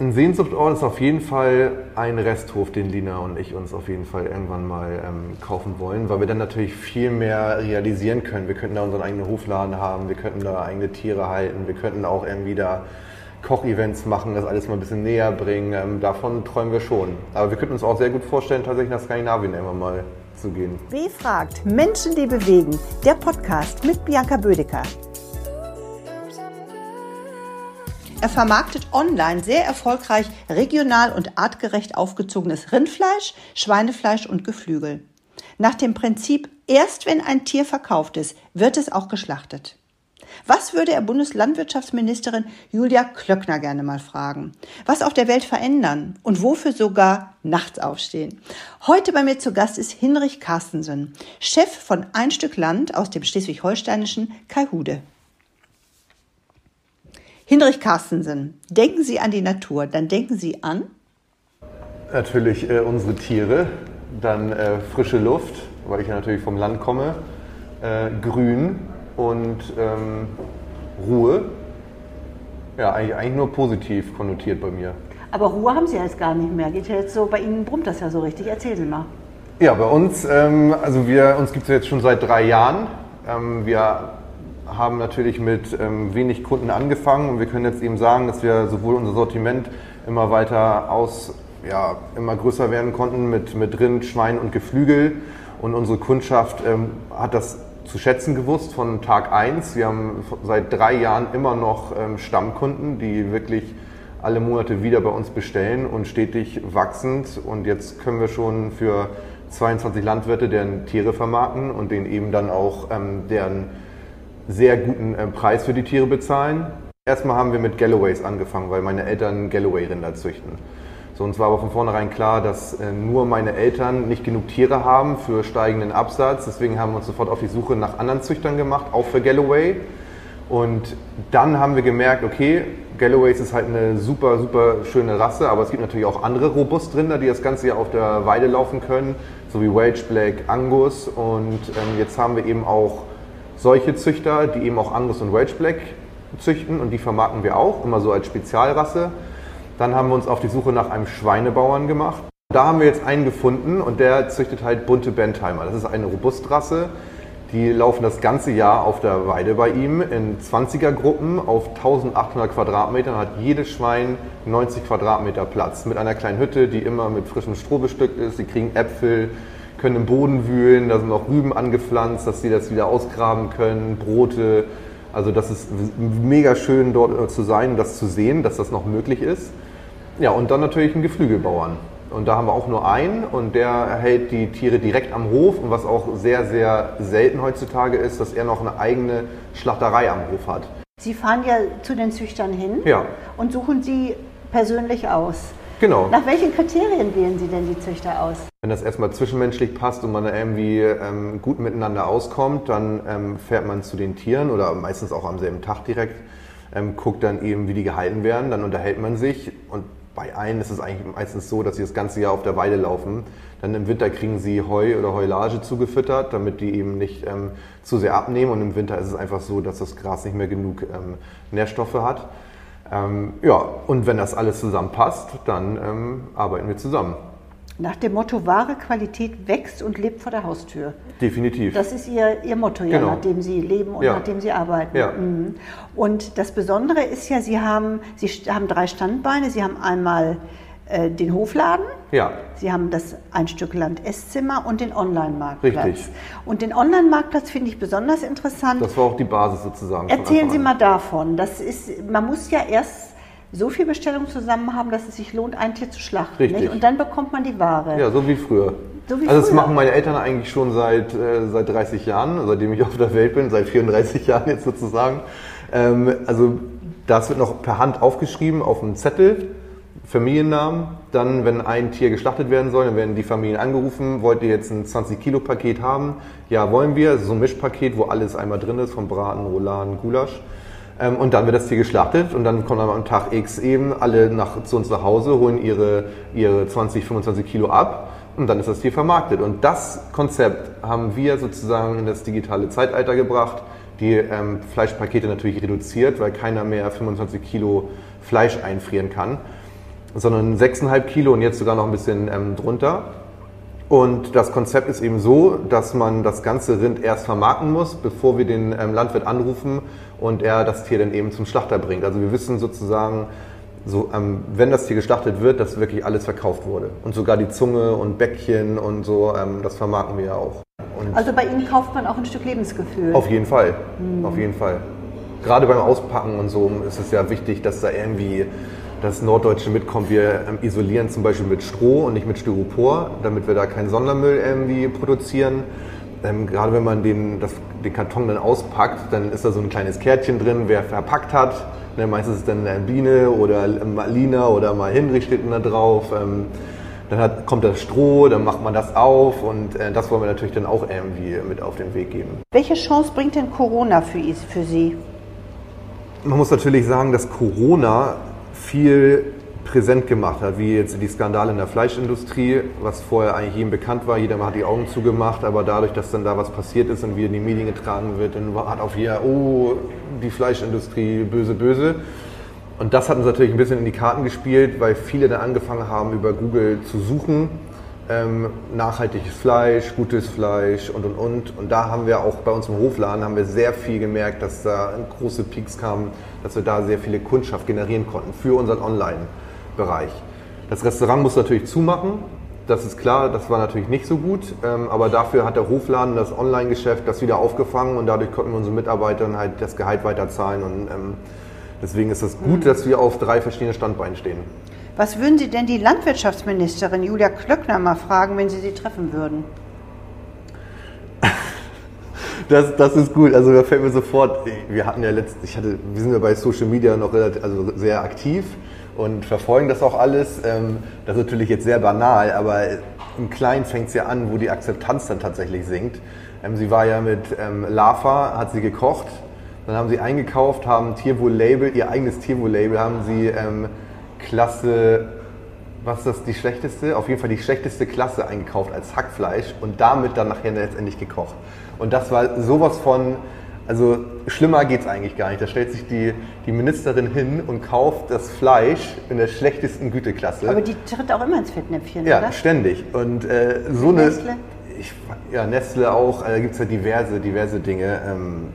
Ein Sehnsuchtort ist auf jeden Fall ein Resthof, den Lina und ich uns auf jeden Fall irgendwann mal ähm, kaufen wollen, weil wir dann natürlich viel mehr realisieren können. Wir könnten da unseren eigenen Hofladen haben, wir könnten da eigene Tiere halten, wir könnten auch irgendwie da Kochevents machen, das alles mal ein bisschen näher bringen. Ähm, davon träumen wir schon. Aber wir könnten uns auch sehr gut vorstellen, tatsächlich nach Skandinavien irgendwann mal zu gehen. W fragt Menschen, die bewegen. Der Podcast mit Bianca Bödecker. Er vermarktet online sehr erfolgreich regional und artgerecht aufgezogenes Rindfleisch, Schweinefleisch und Geflügel. Nach dem Prinzip, erst wenn ein Tier verkauft ist, wird es auch geschlachtet. Was würde er Bundeslandwirtschaftsministerin Julia Klöckner gerne mal fragen? Was auf der Welt verändern und wofür sogar nachts aufstehen? Heute bei mir zu Gast ist Hinrich Carstensen, Chef von Ein Stück Land aus dem schleswig-holsteinischen Kaihude. Hinrich Carstensen, denken Sie an die Natur, dann denken Sie an? Natürlich äh, unsere Tiere, dann äh, frische Luft, weil ich ja natürlich vom Land komme, äh, Grün und ähm, Ruhe. Ja, eigentlich, eigentlich nur positiv konnotiert bei mir. Aber Ruhe haben Sie jetzt gar nicht mehr. Geht ja jetzt so, bei Ihnen brummt das ja so richtig. Erzählen Sie mal. Ja, bei uns, ähm, also wir, uns gibt es jetzt schon seit drei Jahren. Ähm, wir haben natürlich mit ähm, wenig Kunden angefangen und wir können jetzt eben sagen, dass wir sowohl unser Sortiment immer weiter aus, ja, immer größer werden konnten mit, mit Rind, Schwein und Geflügel. Und unsere Kundschaft ähm, hat das zu schätzen gewusst von Tag 1. Wir haben seit drei Jahren immer noch ähm, Stammkunden, die wirklich alle Monate wieder bei uns bestellen und stetig wachsend. Und jetzt können wir schon für 22 Landwirte deren Tiere vermarkten und denen eben dann auch ähm, deren sehr guten äh, Preis für die Tiere bezahlen. Erstmal haben wir mit Galloways angefangen, weil meine Eltern Galloway-Rinder züchten. So, uns war aber von vornherein klar, dass äh, nur meine Eltern nicht genug Tiere haben für steigenden Absatz. Deswegen haben wir uns sofort auf die Suche nach anderen Züchtern gemacht, auch für Galloway. Und dann haben wir gemerkt, okay, Galloways ist halt eine super, super schöne Rasse, aber es gibt natürlich auch andere Robustrinder, die das ganze Jahr auf der Weide laufen können, so wie Wage Black, Angus. Und ähm, jetzt haben wir eben auch solche Züchter, die eben auch Angus und Welsh Black züchten und die vermarkten wir auch, immer so als Spezialrasse. Dann haben wir uns auf die Suche nach einem Schweinebauern gemacht. Da haben wir jetzt einen gefunden und der züchtet halt bunte Bentheimer. Das ist eine Robustrasse. Die laufen das ganze Jahr auf der Weide bei ihm in 20er Gruppen auf 1800 Quadratmetern. Hat jedes Schwein 90 Quadratmeter Platz mit einer kleinen Hütte, die immer mit frischem Stroh bestückt ist. Sie kriegen Äpfel, können im Boden wühlen, da sind auch Rüben angepflanzt, dass sie das wieder ausgraben können, Brote. Also das ist mega schön dort äh, zu sein, das zu sehen, dass das noch möglich ist. Ja, und dann natürlich ein Geflügelbauern. Und da haben wir auch nur einen und der hält die Tiere direkt am Hof. Und was auch sehr, sehr selten heutzutage ist, dass er noch eine eigene Schlachterei am Hof hat. Sie fahren ja zu den Züchtern hin ja. und suchen sie persönlich aus. Genau. Nach welchen Kriterien wählen Sie denn die Züchter aus? Wenn das erstmal zwischenmenschlich passt und man da irgendwie ähm, gut miteinander auskommt, dann ähm, fährt man zu den Tieren oder meistens auch am selben Tag direkt, ähm, guckt dann eben, wie die gehalten werden, dann unterhält man sich und bei einen ist es eigentlich meistens so, dass sie das ganze Jahr auf der Weide laufen. Dann im Winter kriegen sie Heu oder Heulage zugefüttert, damit die eben nicht ähm, zu sehr abnehmen. Und im Winter ist es einfach so, dass das Gras nicht mehr genug ähm, Nährstoffe hat. Ähm, ja, und wenn das alles zusammenpasst, dann ähm, arbeiten wir zusammen. Nach dem Motto, wahre Qualität wächst und lebt vor der Haustür. Definitiv. Das ist Ihr, Ihr Motto, ja, Genau. nach dem Sie leben und Ja. nach dem Sie arbeiten. Ja. Mhm. Und das Besondere ist ja, Sie haben, Sie haben drei Standbeine. Sie haben einmal äh, den Hofladen, Ja, Sie haben das ein Stück Land Esszimmer und den Online-Marktplatz. Richtig. Und den Online-Marktplatz finde ich besonders interessant. das war auch die Basis sozusagen. Erzählen Sie mal davon. Das ist, man muss ja erst so viel Bestellung zusammen haben, dass es sich lohnt, ein Tier zu schlachten. Richtig. Nicht? Und dann bekommt man die Ware. Ja, so wie früher. So wie also das früher. machen meine Eltern eigentlich schon seit, äh, seit 30 Jahren, seitdem ich auf der Welt bin, seit 34 Jahren jetzt sozusagen. Ähm, also das wird noch per Hand aufgeschrieben auf einem Zettel, Familiennamen. Dann, wenn ein Tier geschlachtet werden soll, dann werden die Familien angerufen, wollt ihr jetzt ein 20-Kilo-Paket haben? Ja, wollen wir. So ein Mischpaket, wo alles einmal drin ist, vom Braten, Rouladen, Gulasch. Ähm, und dann wird das Tier geschlachtet und dann kommen am Tag X eben alle nach, zu uns nach Hause, holen ihre, ihre 20, 25 Kilo ab und dann ist das Tier vermarktet. Und das Konzept haben wir sozusagen in das digitale Zeitalter gebracht. Die ähm, Fleischpakete natürlich reduziert, weil keiner mehr 25 Kilo Fleisch einfrieren kann, sondern 6,5 Kilo und jetzt sogar noch ein bisschen ähm, drunter. Und das Konzept ist eben so, dass man das ganze Rind erst vermarkten muss, bevor wir den ähm, Landwirt anrufen und er das Tier dann eben zum Schlachter bringt. Also wir wissen sozusagen, so, ähm, wenn das Tier geschlachtet wird, dass wirklich alles verkauft wurde. Und sogar die Zunge und Bäckchen und so, ähm, das vermarkten wir ja auch. Und Also bei Ihnen kauft man auch ein Stück Lebensgefühl. auf jeden Fall, auf jeden Fall. Gerade beim Auspacken und so ist es ja wichtig, dass da irgendwie das Norddeutsche mitkommt. Wir ähm, isolieren zum Beispiel mit Stroh und nicht mit Styropor, damit wir da keinen Sondermüll irgendwie produzieren. Ähm, gerade wenn man den, das, den Karton dann auspackt, dann ist da so ein kleines Kärtchen drin, wer verpackt hat. Ne, meistens ist es dann eine Biene oder mal Lina oder mal Hinrich steht da drauf. Ähm, dann hat, kommt das Stroh, dann macht man das auf und äh, das wollen wir natürlich dann auch irgendwie mit auf den Weg geben. Welche Chance bringt denn Corona für, für Sie? Man muss natürlich sagen, dass Corona viel präsent gemacht hat, wie jetzt die Skandale in der Fleischindustrie, was vorher eigentlich jedem bekannt war. Jeder hat die Augen zugemacht, aber dadurch, dass dann da was passiert ist und wieder in die Medien getragen wird, dann hat auf jeder, oh, die Fleischindustrie, böse, böse. Und das hat uns natürlich ein bisschen in die Karten gespielt, weil viele dann angefangen haben, über Google zu suchen. Ähm, nachhaltiges Fleisch, gutes Fleisch und und und. Und da haben wir auch bei uns im Hofladen haben wir sehr viel gemerkt, dass da große Peaks kamen, dass wir da sehr viele Kundschaft generieren konnten für unseren Online-Bereich. Das Restaurant muss natürlich zumachen, das ist klar, das war natürlich nicht so gut, ähm, aber dafür hat der Hofladen das Online-Geschäft das wieder aufgefangen und dadurch konnten wir unseren Mitarbeitern halt das Gehalt weiterzahlen und ähm, deswegen ist es gut, dass wir auf drei verschiedenen Standbeinen stehen. Was würden Sie denn die Landwirtschaftsministerin Julia Klöckner mal fragen, wenn Sie sie treffen würden? Das, das ist gut. Also da fällt mir sofort, wir hatten ja letzt, ich hatte, wir sind ja bei Social Media noch relativ, also sehr aktiv und verfolgen das auch alles. Ähm, Das ist natürlich jetzt sehr banal, aber im Kleinen fängt es ja an, wo die Akzeptanz dann tatsächlich sinkt. Ähm, Sie war ja mit ähm, Lava, hat sie gekocht, dann haben sie eingekauft, haben Tierwohl-Label, ihr eigenes Tierwohl-Label haben sie Klasse was ist das die schlechteste? Auf jeden Fall die schlechteste Klasse eingekauft als Hackfleisch und damit dann nachher letztendlich gekocht. Und das war sowas von, also schlimmer geht's eigentlich gar nicht. Da stellt sich die, die Ministerin hin und kauft das Fleisch in der schlechtesten Güteklasse. Aber die tritt auch immer ins Fettnäpfchen, ja, oder? ständig. Und äh, so eine. Nestle? Ich, ja, Nestle auch. Äh, Da gibt es ja diverse, diverse Dinge. Ähm,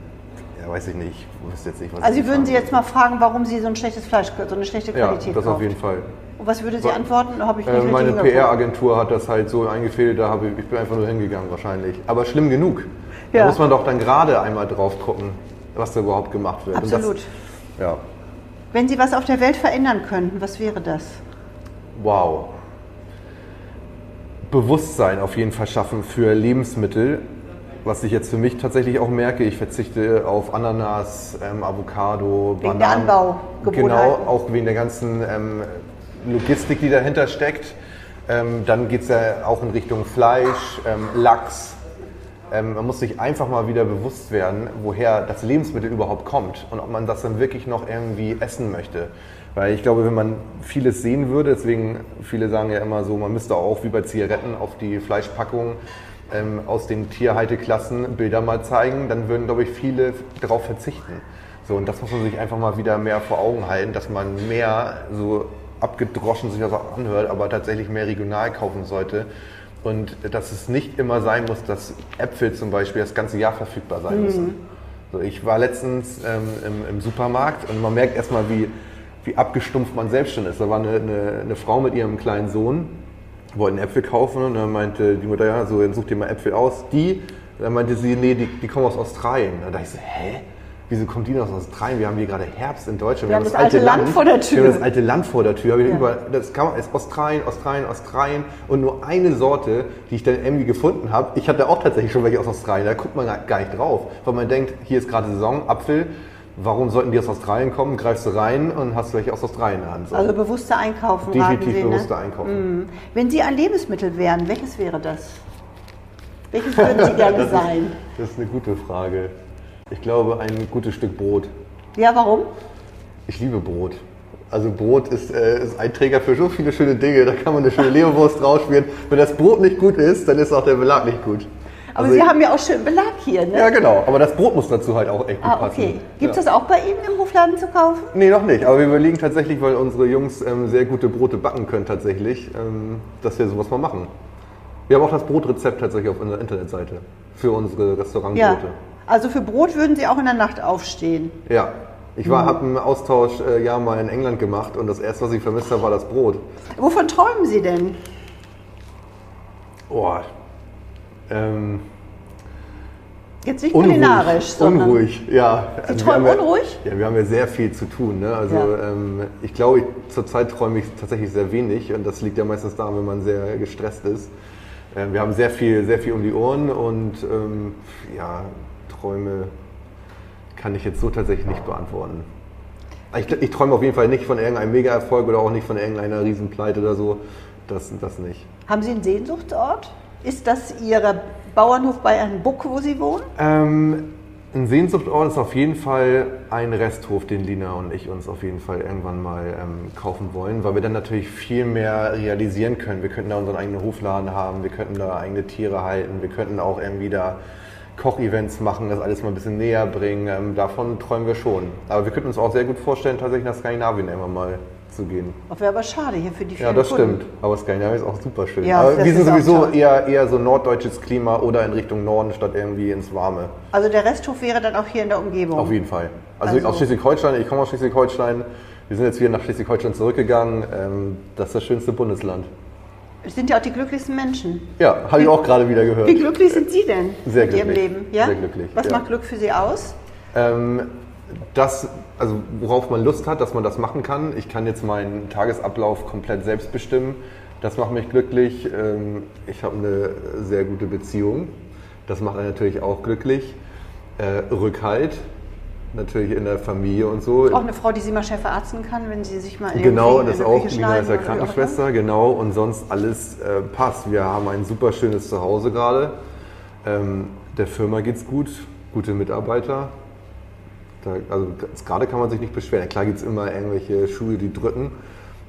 ja, weiß ich nicht. Ich wüsste jetzt nicht, was Also Sie würden Sie jetzt mal fragen, warum Sie so ein schlechtes Fleisch, so eine schlechte Ja, Qualität das kaufen. auf jeden Fall. Und was würde sie antworten? Habe ich nicht Äh, meine. PR-Agentur hat das halt so eingefädelt, da habe ich, ich bin einfach nur hingegangen wahrscheinlich. Aber schlimm genug. Ja. Da muss man doch dann gerade einmal drauf gucken, was da überhaupt gemacht wird. Absolut. Das, ja, Wenn Sie was auf der Welt verändern könnten, was wäre das? wow. Bewusstsein auf jeden Fall schaffen für Lebensmittel, was ich jetzt für mich tatsächlich auch merke. Ich verzichte auf Ananas, ähm, Avocado, Wegen der Bananen. Anbaugewohnheiten. Genau, auch wegen der ganzen ähm, Logistik, die dahinter steckt. Ähm, dann geht es ja auch in Richtung Fleisch, ähm, Lachs. Ähm, man muss sich einfach mal wieder bewusst werden, woher das Lebensmittel überhaupt kommt und ob man das dann wirklich noch irgendwie essen möchte. Weil ich glaube, wenn man vieles sehen würde, deswegen viele sagen ja immer so, man müsste auch wie bei Zigaretten auf die Fleischpackung ähm, aus den Tierhalteklassen Bilder mal zeigen, dann würden, glaube ich, viele darauf verzichten. So, und das muss man sich einfach mal wieder mehr vor Augen halten, dass man mehr so abgedroschen sich das auch anhört, aber tatsächlich mehr regional kaufen sollte. Und dass es nicht immer sein muss, dass Äpfel zum Beispiel das ganze Jahr verfügbar sein müssen. So, ich war letztens ähm, im, im Supermarkt und man merkt erstmal, wie, wie abgestumpft man selbst schon ist. Da war eine, eine, eine Frau mit ihrem kleinen Sohn, wollten Äpfel kaufen und dann meinte die Mutter, ja, so, dann such dir mal Äpfel aus. Die, dann meinte sie, nee, die, die kommen aus Australien. Da dachte ich so, hä? Wieso kommt die denn aus Australien? Wir haben hier gerade Herbst in Deutschland. Wir haben das alte Land vor der Tür. Wir haben das alte Land vor der Tür. Hab ich über, das kam, ist Australien, Australien, Australien und nur eine Sorte, die ich dann irgendwie gefunden habe. Ich hatte auch tatsächlich schon welche aus Australien. Da guckt man gar nicht drauf, weil man denkt, hier ist gerade Saison, Apfel. Warum sollten die aus Australien kommen? Greifst du rein und hast welche aus Australien Hand. So. Also bewusster einkaufen, Definitiv Sie, bewusster ne? einkaufen. Wenn Sie ein Lebensmittel wären, welches wäre das? Welches würden Sie gerne Das ist- sein? Das ist eine gute Frage. Ich glaube, ein gutes Stück Brot. Ja, warum? Ich liebe Brot. Also Brot ist, äh, ist ein Träger für so viele schöne Dinge. Da kann man eine schöne Leberwurst draufspielen. Wenn das Brot nicht gut ist, dann ist auch der Belag nicht gut. Aber Also Sie haben ja auch schön Belag hier, ne? Ja, genau. Aber das Brot muss dazu halt auch echt gut ah, passen. okay. Gibt ja. es das auch bei Ihnen im Hofladen zu kaufen? Nee, noch nicht. Aber wir überlegen tatsächlich, weil unsere Jungs ähm, sehr gute Brote backen können tatsächlich, ähm, dass wir sowas mal machen. Wir haben auch das Brotrezept tatsächlich auf unserer Internetseite für unsere Restaurantbrote. Also für Brot würden Sie auch in der Nacht aufstehen. Ja. Ich war, habe einen Austausch äh, ja mal in England gemacht und das erste, was ich vermisst habe, war das Brot. Wovon träumen Sie denn? Oh. Ähm, Jetzt nicht unruhig. kulinarisch, sondern. Unruhig, ja. Sie wir träumen ja, unruhig? Ja, wir haben ja sehr viel zu tun. Ne? Also Ja. ähm, ich glaube, zurzeit träume ich tatsächlich sehr wenig und das liegt ja meistens daran, wenn man sehr gestresst ist. Ähm, wir haben sehr viel, sehr viel um die Ohren und ähm, ja, Träume kann ich jetzt so tatsächlich nicht beantworten. Ich, ich träume auf jeden Fall nicht von irgendeinem Mega-Erfolg oder auch nicht von irgendeiner Riesenpleite oder so. Das, das nicht. Haben Sie einen Sehnsuchtsort? Ist das Ihr Bauernhof bei Buck, wo Sie wohnen? Ähm, ein Sehnsuchtort ist auf jeden Fall ein Resthof, den Lina und ich uns auf jeden Fall irgendwann mal ähm, kaufen wollen, weil wir dann natürlich viel mehr realisieren können. Wir könnten da unseren eigenen Hofladen haben, wir könnten da eigene Tiere halten, wir könnten auch irgendwie da Kochevents machen, das alles mal ein bisschen näher bringen. Ähm, davon träumen wir schon. Aber wir könnten uns auch sehr gut vorstellen, tatsächlich nach Skandinavien irgendwann mal zu gehen. Das wäre aber schade hier für die vielen Ja, das Kunden. stimmt. Aber Skandinavien ist auch super schön. Ja, Aber wir sind sowieso eher, eher so norddeutsches Klima oder in Richtung Norden statt irgendwie ins Warme. Also der Resthof wäre dann auch hier in der Umgebung. Auf jeden Fall. Also, Also- aus Schleswig-Holstein, ich komme aus Schleswig-Holstein. Wir sind jetzt wieder nach Schleswig-Holstein zurückgegangen. Ähm, das ist das schönste Bundesland. Es sind ja auch die glücklichsten Menschen. Ja, habe ich auch gerade wieder gehört. Wie glücklich sind Sie denn Sehr Ihrem glücklich. Leben? Ja? Sehr glücklich, Was ja. macht Glück für Sie aus? Ähm, das, also worauf man Lust hat, dass man das machen kann. Ich kann jetzt meinen Tagesablauf komplett selbst bestimmen. Das macht mich glücklich. Ähm, ich habe eine sehr gute Beziehung. Das macht einen natürlich auch glücklich. Äh, Rückhalt, natürlich in der Familie und so. Auch eine Frau, die Sie mal Chef verarzten kann, wenn Sie sich mal Genau, irgendwie das in auch. Lina ist ja immer. Krankenschwester, genau. Und sonst alles äh, passt. Wir haben ein super schönes Zuhause gerade. Ähm, der Firma geht's gut, gute Mitarbeiter. Da, also gerade kann man sich nicht beschweren. Klar gibt es immer irgendwelche Schuhe, die drücken,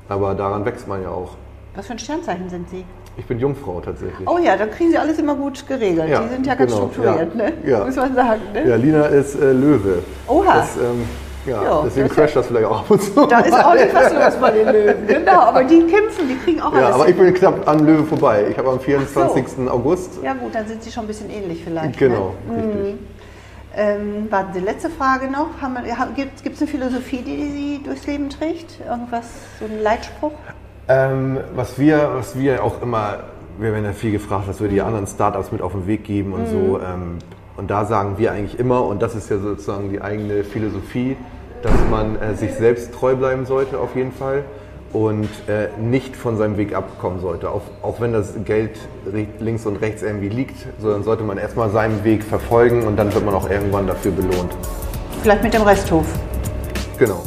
aber daran wächst man ja auch. Was für ein Sternzeichen sind Sie? Ich bin Jungfrau tatsächlich. Oh ja, dann kriegen Sie alles immer gut geregelt. Ja, Sie sind ja ganz genau, strukturiert, ja, ne? ja. muss man sagen. Ne? Ja, Lina ist äh, Löwe. Oha. Das, ähm, ja, Ja, deswegen das- crasht das vielleicht auch ab und zu. Da ist ordentlich was los bei den Löwen. Genau, aber die kämpfen, die kriegen auch Ja, alles. aber ich bin knapp an Löwe vorbei. Ich habe am 24. August. ja gut, dann sind Sie schon ein bisschen ähnlich vielleicht. Genau, Ne? richtig. Ähm, warten Sie, letzte Frage noch. Gibt es eine Philosophie, die Sie durchs Leben trägt? Irgendwas, so ein Leitspruch? Ähm, was, wir, was wir auch immer, wir werden ja viel gefragt, was wir die anderen Startups mit auf den Weg geben und so. Ähm, und da sagen wir eigentlich immer, und das ist ja sozusagen die eigene Philosophie, dass man äh, sich selbst treu bleiben sollte auf jeden Fall und äh, nicht von seinem Weg abkommen sollte. Auch, auch wenn das Geld links und rechts irgendwie liegt, so, dann sollte man erstmal seinen Weg verfolgen und dann wird man auch irgendwann dafür belohnt. Vielleicht mit dem Resthof. Genau.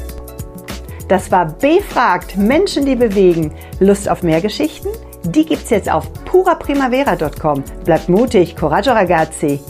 Das war Befragt Menschen, die bewegen. Lust auf mehr Geschichten? Die gibt's jetzt auf puraprimavera.com. Bleibt mutig, coraggio ragazzi.